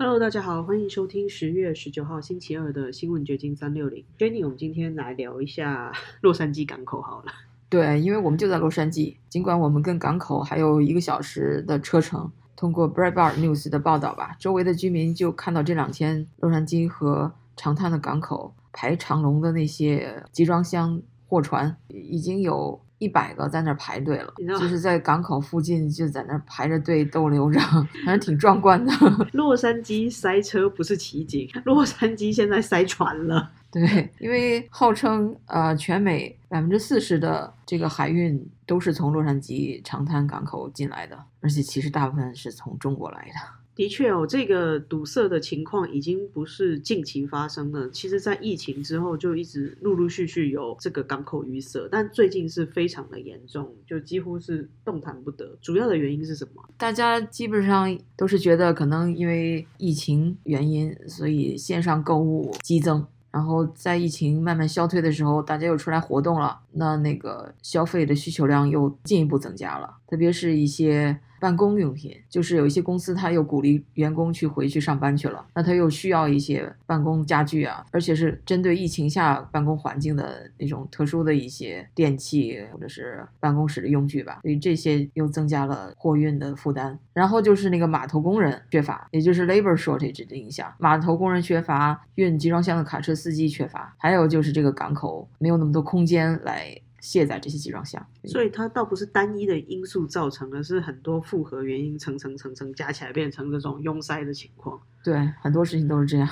Hello，大家好，欢迎收听十月十九号星期二的新闻掘金三六零。Jenny，我们今天来聊一下 洛杉矶港口好了。对，因为我们就在洛杉矶，尽管我们跟港口还有一个小时的车程。通过 Breitbart News 的报道吧，周围的居民就看到这两天洛杉矶和长滩的港口排长龙的那些集装箱货船，已经有一百个在那儿排队了，就是在港口附近就在那儿排着队逗留着，反正挺壮观的。洛杉矶塞车不是奇景，洛杉矶现在塞船了。对，因为号称呃全美百分之四十的这个海运都是从洛杉矶长滩港口进来的，而且其实大部分是从中国来的。的确哦，这个堵塞的情况已经不是近期发生的，其实在疫情之后就一直陆陆续续有这个港口淤塞，但最近是非常的严重，就几乎是动弹不得。主要的原因是什么？大家基本上都是觉得可能因为疫情原因，所以线上购物激增。然后在疫情慢慢消退的时候，大家又出来活动了，那那个消费的需求量又进一步增加了，特别是一些。办公用品就是有一些公司，他又鼓励员工去回去上班去了，那他又需要一些办公家具啊，而且是针对疫情下办公环境的那种特殊的一些电器或者是办公室的用具吧，所以这些又增加了货运的负担。然后就是那个码头工人缺乏，也就是 labor shortage 的影响，码头工人缺乏，运集装箱的卡车司机缺乏，还有就是这个港口没有那么多空间来。卸载这些集装箱，所以它倒不是单一的因素造成，而是很多复合原因层层层层加起来变成这种拥塞的情况。对，很多事情都是这样。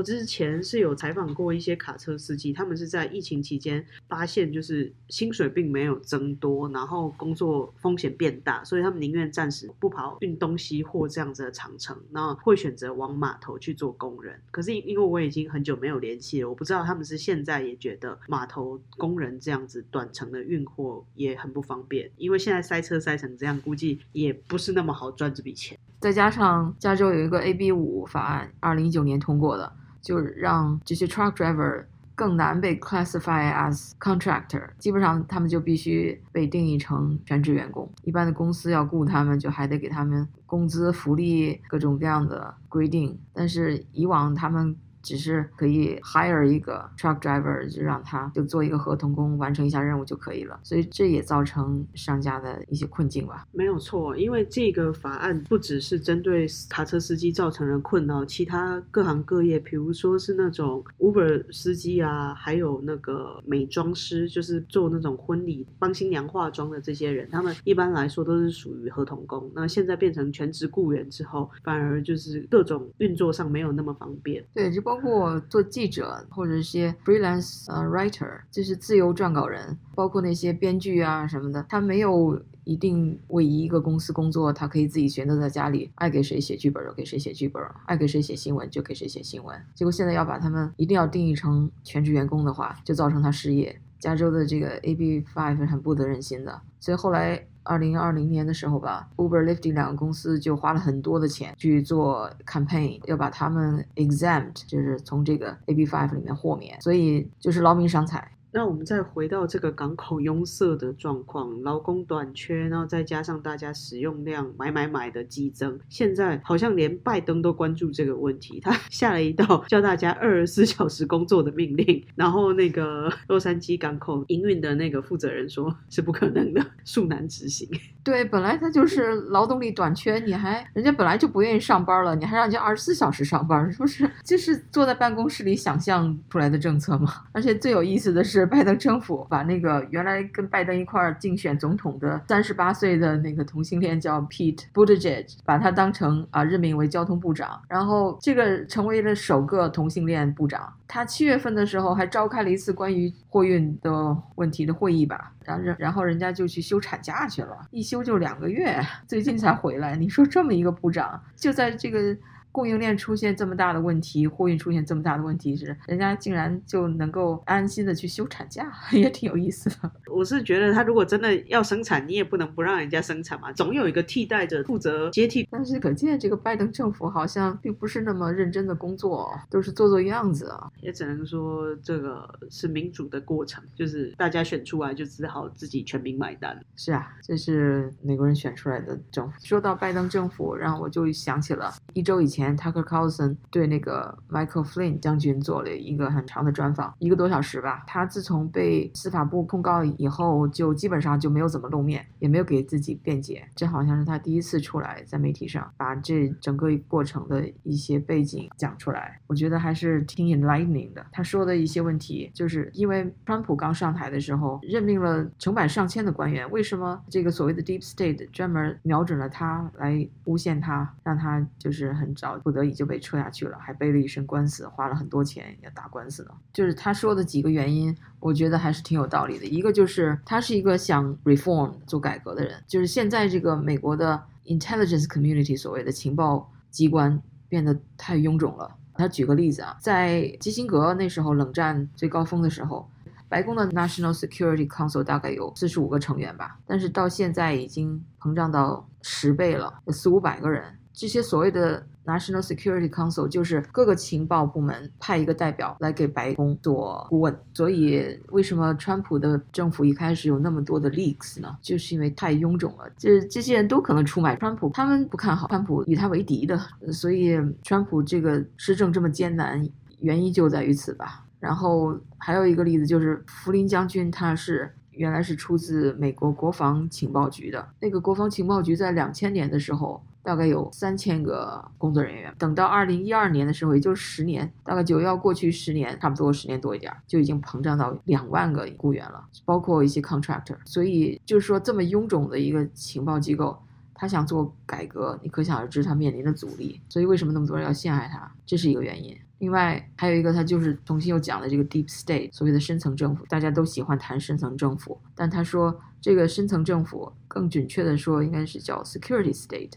我之前是有采访过一些卡车司机，他们是在疫情期间发现，就是薪水并没有增多，然后工作风险变大，所以他们宁愿暂时不跑运东西货这样子的长程，那会选择往码头去做工人。可是因为我已经很久没有联系了，我不知道他们是现在也觉得码头工人这样子短程的运货也很不方便，因为现在塞车塞成这样，估计也不是那么好赚这笔钱。再加上加州有一个 AB 五法案，二零一九年通过的，就让这些 truck driver 更难被 classify as contractor，基本上他们就必须被定义成全职员工。一般的公司要雇他们，就还得给他们工资、福利各种各样的规定。但是以往他们。只是可以 hire 一个 truck driver，就让他就做一个合同工，完成一下任务就可以了。所以这也造成商家的一些困境吧。没有错，因为这个法案不只是针对卡车司机造成了困扰，其他各行各业，比如说是那种 Uber 司机啊，还有那个美妆师，就是做那种婚礼帮新娘化妆的这些人，他们一般来说都是属于合同工。那现在变成全职雇员之后，反而就是各种运作上没有那么方便。对，就。包括做记者或者一些 freelance 呃 writer，就是自由撰稿人，包括那些编剧啊什么的，他没有一定为一个公司工作，他可以自己选择在家里爱给谁写剧本就给谁写剧本，爱给谁写新闻就给谁写新闻。结果现在要把他们一定要定义成全职员工的话，就造成他失业。加州的这个 AB Five 是很不得人心的，所以后来。二零二零年的时候吧，Uber、Lyft 两个公司就花了很多的钱去做 campaign，要把他们 exempt，就是从这个 AB5 里面豁免，所以就是劳民伤财。那我们再回到这个港口拥塞的状况，劳工短缺，然后再加上大家使用量买买买的激增，现在好像连拜登都关注这个问题，他 下了一道叫大家二十四小时工作的命令，然后那个 洛杉矶港口营运的那个负责人说是不可能的，恕难执行。对，本来他就是劳动力短缺，你还人家本来就不愿意上班了，你还让人家二十四小时上班，是不是？就是坐在办公室里想象出来的政策吗。而且最有意思的是。拜登政府把那个原来跟拜登一块儿竞选总统的三十八岁的那个同性恋叫 Pete Buttigieg，把他当成啊任命为交通部长，然后这个成为了首个同性恋部长。他七月份的时候还召开了一次关于货运的问题的会议吧，然后然后人家就去休产假去了，一休就两个月，最近才回来。你说这么一个部长，就在这个。供应链出现这么大的问题，货运出现这么大的问题，是人家竟然就能够安心的去休产假，也挺有意思的。我是觉得他如果真的要生产，你也不能不让人家生产嘛，总有一个替代者负责接替。但是可见这个拜登政府好像并不是那么认真的工作，都是做做样子啊。也只能说这个是民主的过程，就是大家选出来就只好自己全民买单。是啊，这是美国人选出来的政府。说到拜登政府，让我就想起了一周以前。前 Tucker Carlson 对那个 Michael Flynn 将军做了一个很长的专访，一个多小时吧。他自从被司法部控告以后，就基本上就没有怎么露面，也没有给自己辩解。这好像是他第一次出来在媒体上把这整个过程的一些背景讲出来。我觉得还是挺 enlightening 的。他说的一些问题，就是因为川普刚上台的时候任命了成百上千的官员，为什么这个所谓的 Deep State 专门瞄准了他来诬陷他，让他就是很着不得已就被撤下去了，还背了一身官司，花了很多钱要打官司呢？就是他说的几个原因，我觉得还是挺有道理的。一个就是他是一个想 reform 做改革的人，就是现在这个美国的 intelligence community 所谓的情报机关变得太臃肿了。他举个例子啊，在基辛格那时候冷战最高峰的时候，白宫的 National Security Council 大概有四十五个成员吧，但是到现在已经膨胀到十倍了，有四五百个人。这些所谓的 National Security Council 就是各个情报部门派一个代表来给白宫做顾问。所以为什么川普的政府一开始有那么多的 leaks 呢？就是因为太臃肿了，这这些人都可能出卖川普，他们不看好川普，与他为敌的。所以川普这个施政这么艰难，原因就在于此吧。然后还有一个例子就是福林将军，他是原来是出自美国国防情报局的。那个国防情报局在两千年的时候。大概有三千个工作人员，等到二零一二年的时候，也就是十年，大概就要过去十年，差不多十年多一点，就已经膨胀到两万个雇员了，包括一些 contractor。所以就是说，这么臃肿的一个情报机构，他想做改革，你可想而知他面临的阻力。所以为什么那么多人要陷害他，这是一个原因。另外还有一个，他就是重新又讲了这个 deep state，所谓的深层政府，大家都喜欢谈深层政府，但他说这个深层政府更准确的说，应该是叫 security state。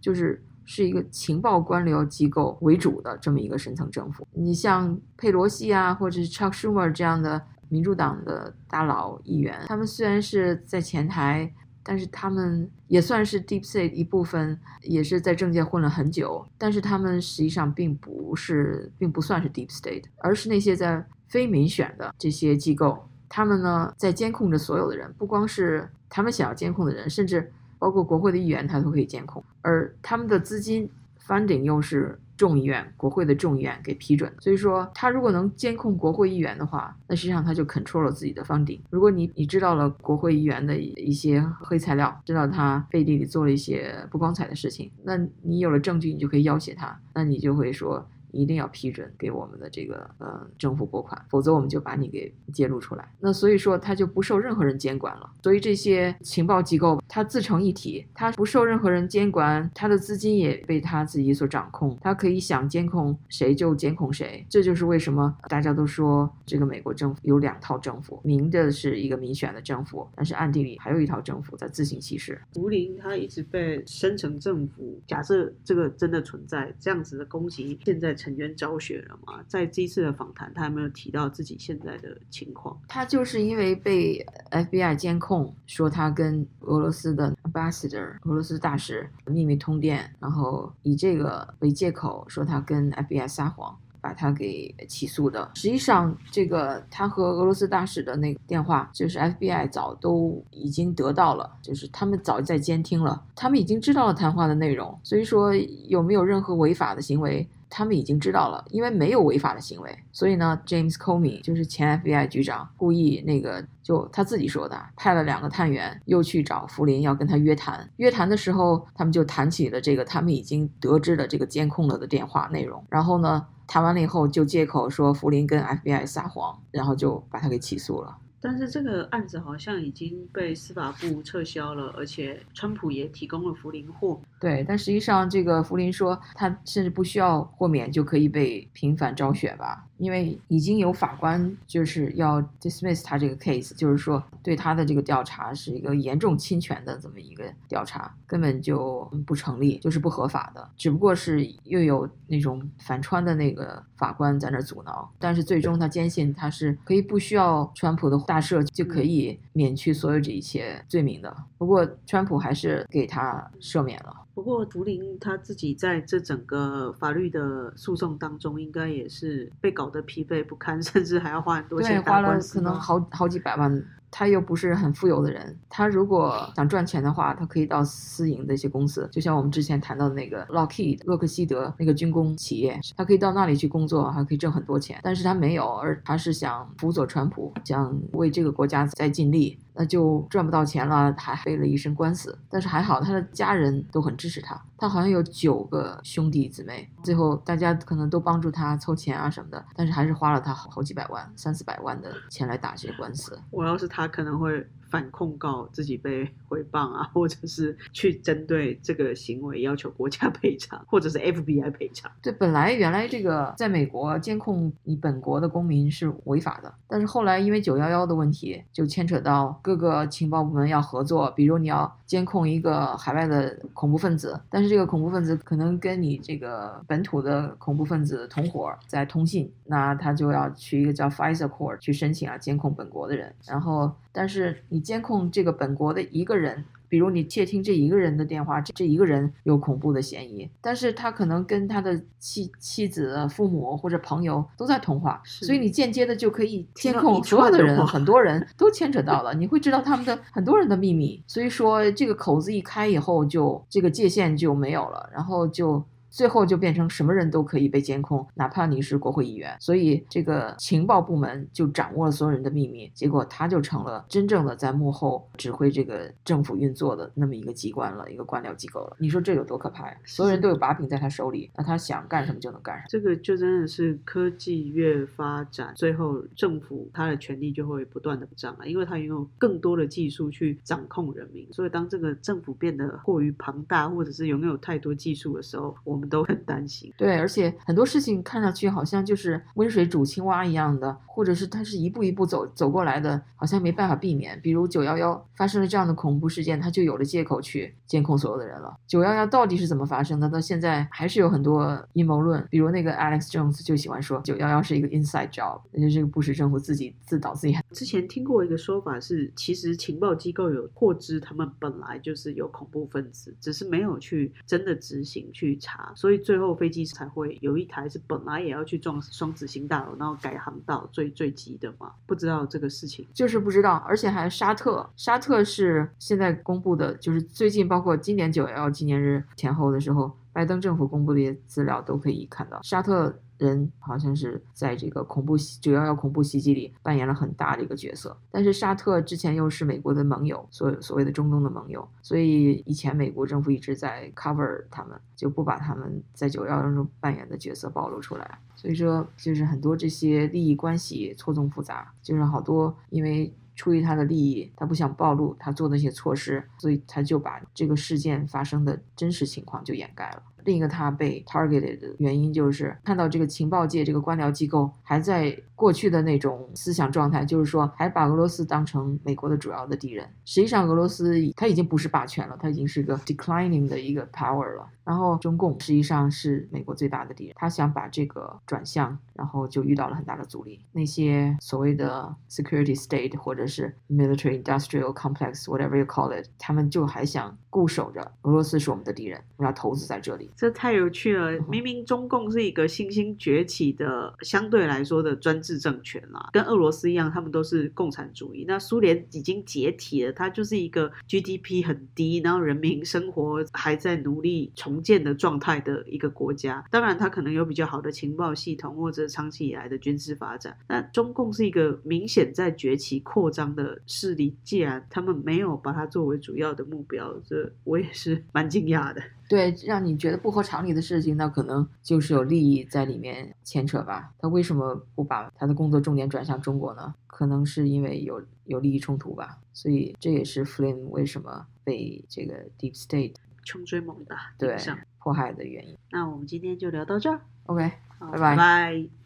就是是一个情报官僚机构为主的这么一个深层政府。你像佩罗西啊，或者是 Chuck Schumer 这样的民主党的大佬议员，他们虽然是在前台，但是他们也算是 Deep State 一部分，也是在政界混了很久。但是他们实际上并不是，并不算是 Deep State，而是那些在非民选的这些机构，他们呢在监控着所有的人，不光是他们想要监控的人，甚至。包括国会的议员，他都可以监控，而他们的资金 funding 又是众议院、国会的众议院给批准，所以说他如果能监控国会议员的话，那实际上他就 control 了自己的 funding。如果你你知道了国会议员的一些黑材料，知道他背地里做了一些不光彩的事情，那你有了证据，你就可以要挟他，那你就会说。一定要批准给我们的这个呃政府拨款，否则我们就把你给揭露出来。那所以说他就不受任何人监管了。所以这些情报机构它自成一体，它不受任何人监管，它的资金也被他自己所掌控，它可以想监控谁就监控谁。这就是为什么大家都说这个美国政府有两套政府，明的是一个民选的政府，但是暗地里还有一套政府在自行其事。福林他一直被深层政府，假设这个真的存在这样子的攻击，现在。成员昭雪了嘛？在这次的访谈，他有没有提到自己现在的情况？他就是因为被 FBI 监控，说他跟俄罗斯的 ambassador 俄罗斯大使秘密通电，然后以这个为借口说他跟 FBI 撒谎，把他给起诉的。实际上，这个他和俄罗斯大使的那个电话，就是 FBI 早都已经得到了，就是他们早就在监听了，他们已经知道了谈话的内容。所以说，有没有任何违法的行为？他们已经知道了，因为没有违法的行为，所以呢，James Comey 就是前 FBI 局长，故意那个就他自己说的，派了两个探员又去找福林，要跟他约谈。约谈的时候，他们就谈起了这个他们已经得知的这个监控了的电话内容。然后呢，谈完了以后，就借口说福林跟 FBI 撒谎，然后就把他给起诉了。但是这个案子好像已经被司法部撤销了，而且川普也提供了福林豁。对，但实际上这个福林说，他甚至不需要豁免就可以被平反昭雪吧。因为已经有法官就是要 dismiss 他这个 case，就是说对他的这个调查是一个严重侵权的这么一个调查，根本就不成立，就是不合法的。只不过是又有那种反川的那个法官在那阻挠，但是最终他坚信他是可以不需要川普的大赦就可以免去所有这一切罪名的。不过川普还是给他赦免了。不过，图灵他自己在这整个法律的诉讼当中，应该也是被搞得疲惫不堪，甚至还要花很多钱花了可能好好几百万他又不是很富有的人，他如果想赚钱的话，他可以到私营的一些公司，就像我们之前谈到的那个 Lockheed 洛克希德那个军工企业，他可以到那里去工作，还可以挣很多钱。但是他没有，而他是想辅佐川普，想为这个国家再尽力。那就赚不到钱了，还背了一身官司。但是还好，他的家人都很支持他。他好像有九个兄弟姊妹，最后大家可能都帮助他凑钱啊什么的，但是还是花了他好好几百万、三四百万的钱来打这个官司。我要是他，可能会。反控告自己被诽谤啊，或者是去针对这个行为要求国家 赔偿，或者是 FBI 赔偿。对，本来原来这个在美国监控你本国的公民是违法的，但是后来因为九幺幺的问题，就牵扯到各个情报部门要合作，比如你要监控一个海外的恐怖分子，但是这个恐怖分子可能跟你这个本土的恐怖分子同伙在通信，那他就要去一个叫 FISA Court 去申请啊监控本国的人，然后。但是你监控这个本国的一个人，比如你窃听这一个人的电话，这这一个人有恐怖的嫌疑，但是他可能跟他的妻妻子、父母或者朋友都在通话，所以你间接的就可以监控所有的人，很多人都牵扯到了，你会知道他们的很多人的秘密，所以说这个口子一开以后，就这个界限就没有了，然后就。最后就变成什么人都可以被监控，哪怕你是国会议员。所以这个情报部门就掌握了所有人的秘密，结果他就成了真正的在幕后指挥这个政府运作的那么一个机关了，一个官僚机构了。你说这有多可怕呀？所有人都有把柄在他手里，那他想干什么就能干什么。这个就真的是科技越发展，最后政府他的权力就会不断的涨啊，因为他拥有更多的技术去掌控人民。所以当这个政府变得过于庞大，或者是拥有太多技术的时候，我。我们都很担心，对，而且很多事情看上去好像就是温水煮青蛙一样的，或者是它是一步一步走走过来的，好像没办法避免。比如九幺幺发生了这样的恐怖事件，它就有了借口去监控所有的人了。九幺幺到底是怎么发生的？到现在还是有很多阴谋论，比如那个 Alex Jones 就喜欢说九幺幺是一个 inside job，那就是个布什政府自己自导自演。之前听过一个说法是，其实情报机构有获知他们本来就是有恐怖分子，只是没有去真的执行去查。所以最后飞机才会有一台是本来也要去撞双子星大楼，然后改航道最最急的嘛？不知道这个事情，就是不知道。而且还沙特，沙特是现在公布的，就是最近包括今年九幺幺纪念日前后的时候，拜登政府公布的一些资料都可以看到沙特。人好像是在这个恐怖九幺幺恐怖袭击里扮演了很大的一个角色，但是沙特之前又是美国的盟友，所所谓的中东的盟友，所以以前美国政府一直在 cover 他们，就不把他们在九幺幺中扮演的角色暴露出来。所以说，就是很多这些利益关系错综复杂，就是好多因为出于他的利益，他不想暴露他做那些措施，所以他就把这个事件发生的真实情况就掩盖了。另一个他被 targeted 的原因就是看到这个情报界这个官僚机构还在过去的那种思想状态，就是说还把俄罗斯当成美国的主要的敌人。实际上，俄罗斯它已经不是霸权了，它已经是个 declining 的一个 power 了。然后中共实际上是美国最大的敌人，他想把这个转向，然后就遇到了很大的阻力。那些所谓的 security state 或者是 military industrial complex whatever you call it，他们就还想固守着俄罗斯是我们的敌人，我要投资在这里。这太有趣了！明明中共是一个新兴崛起的相对来说的专制政权啦，跟俄罗斯一样，他们都是共产主义。那苏联已经解体了，它就是一个 GDP 很低，然后人民生活还在努力重。建的状态的一个国家，当然它可能有比较好的情报系统或者长期以来的军事发展。那中共是一个明显在崛起扩张的势力，既然他们没有把它作为主要的目标，这我也是蛮惊讶的。对，让你觉得不合常理的事情，那可能就是有利益在里面牵扯吧。他为什么不把他的工作重点转向中国呢？可能是因为有有利益冲突吧。所以这也是 Flynn 为什么被这个 Deep State。穷追猛打，对，迫害的原因。那我们今天就聊到这儿，OK，拜拜。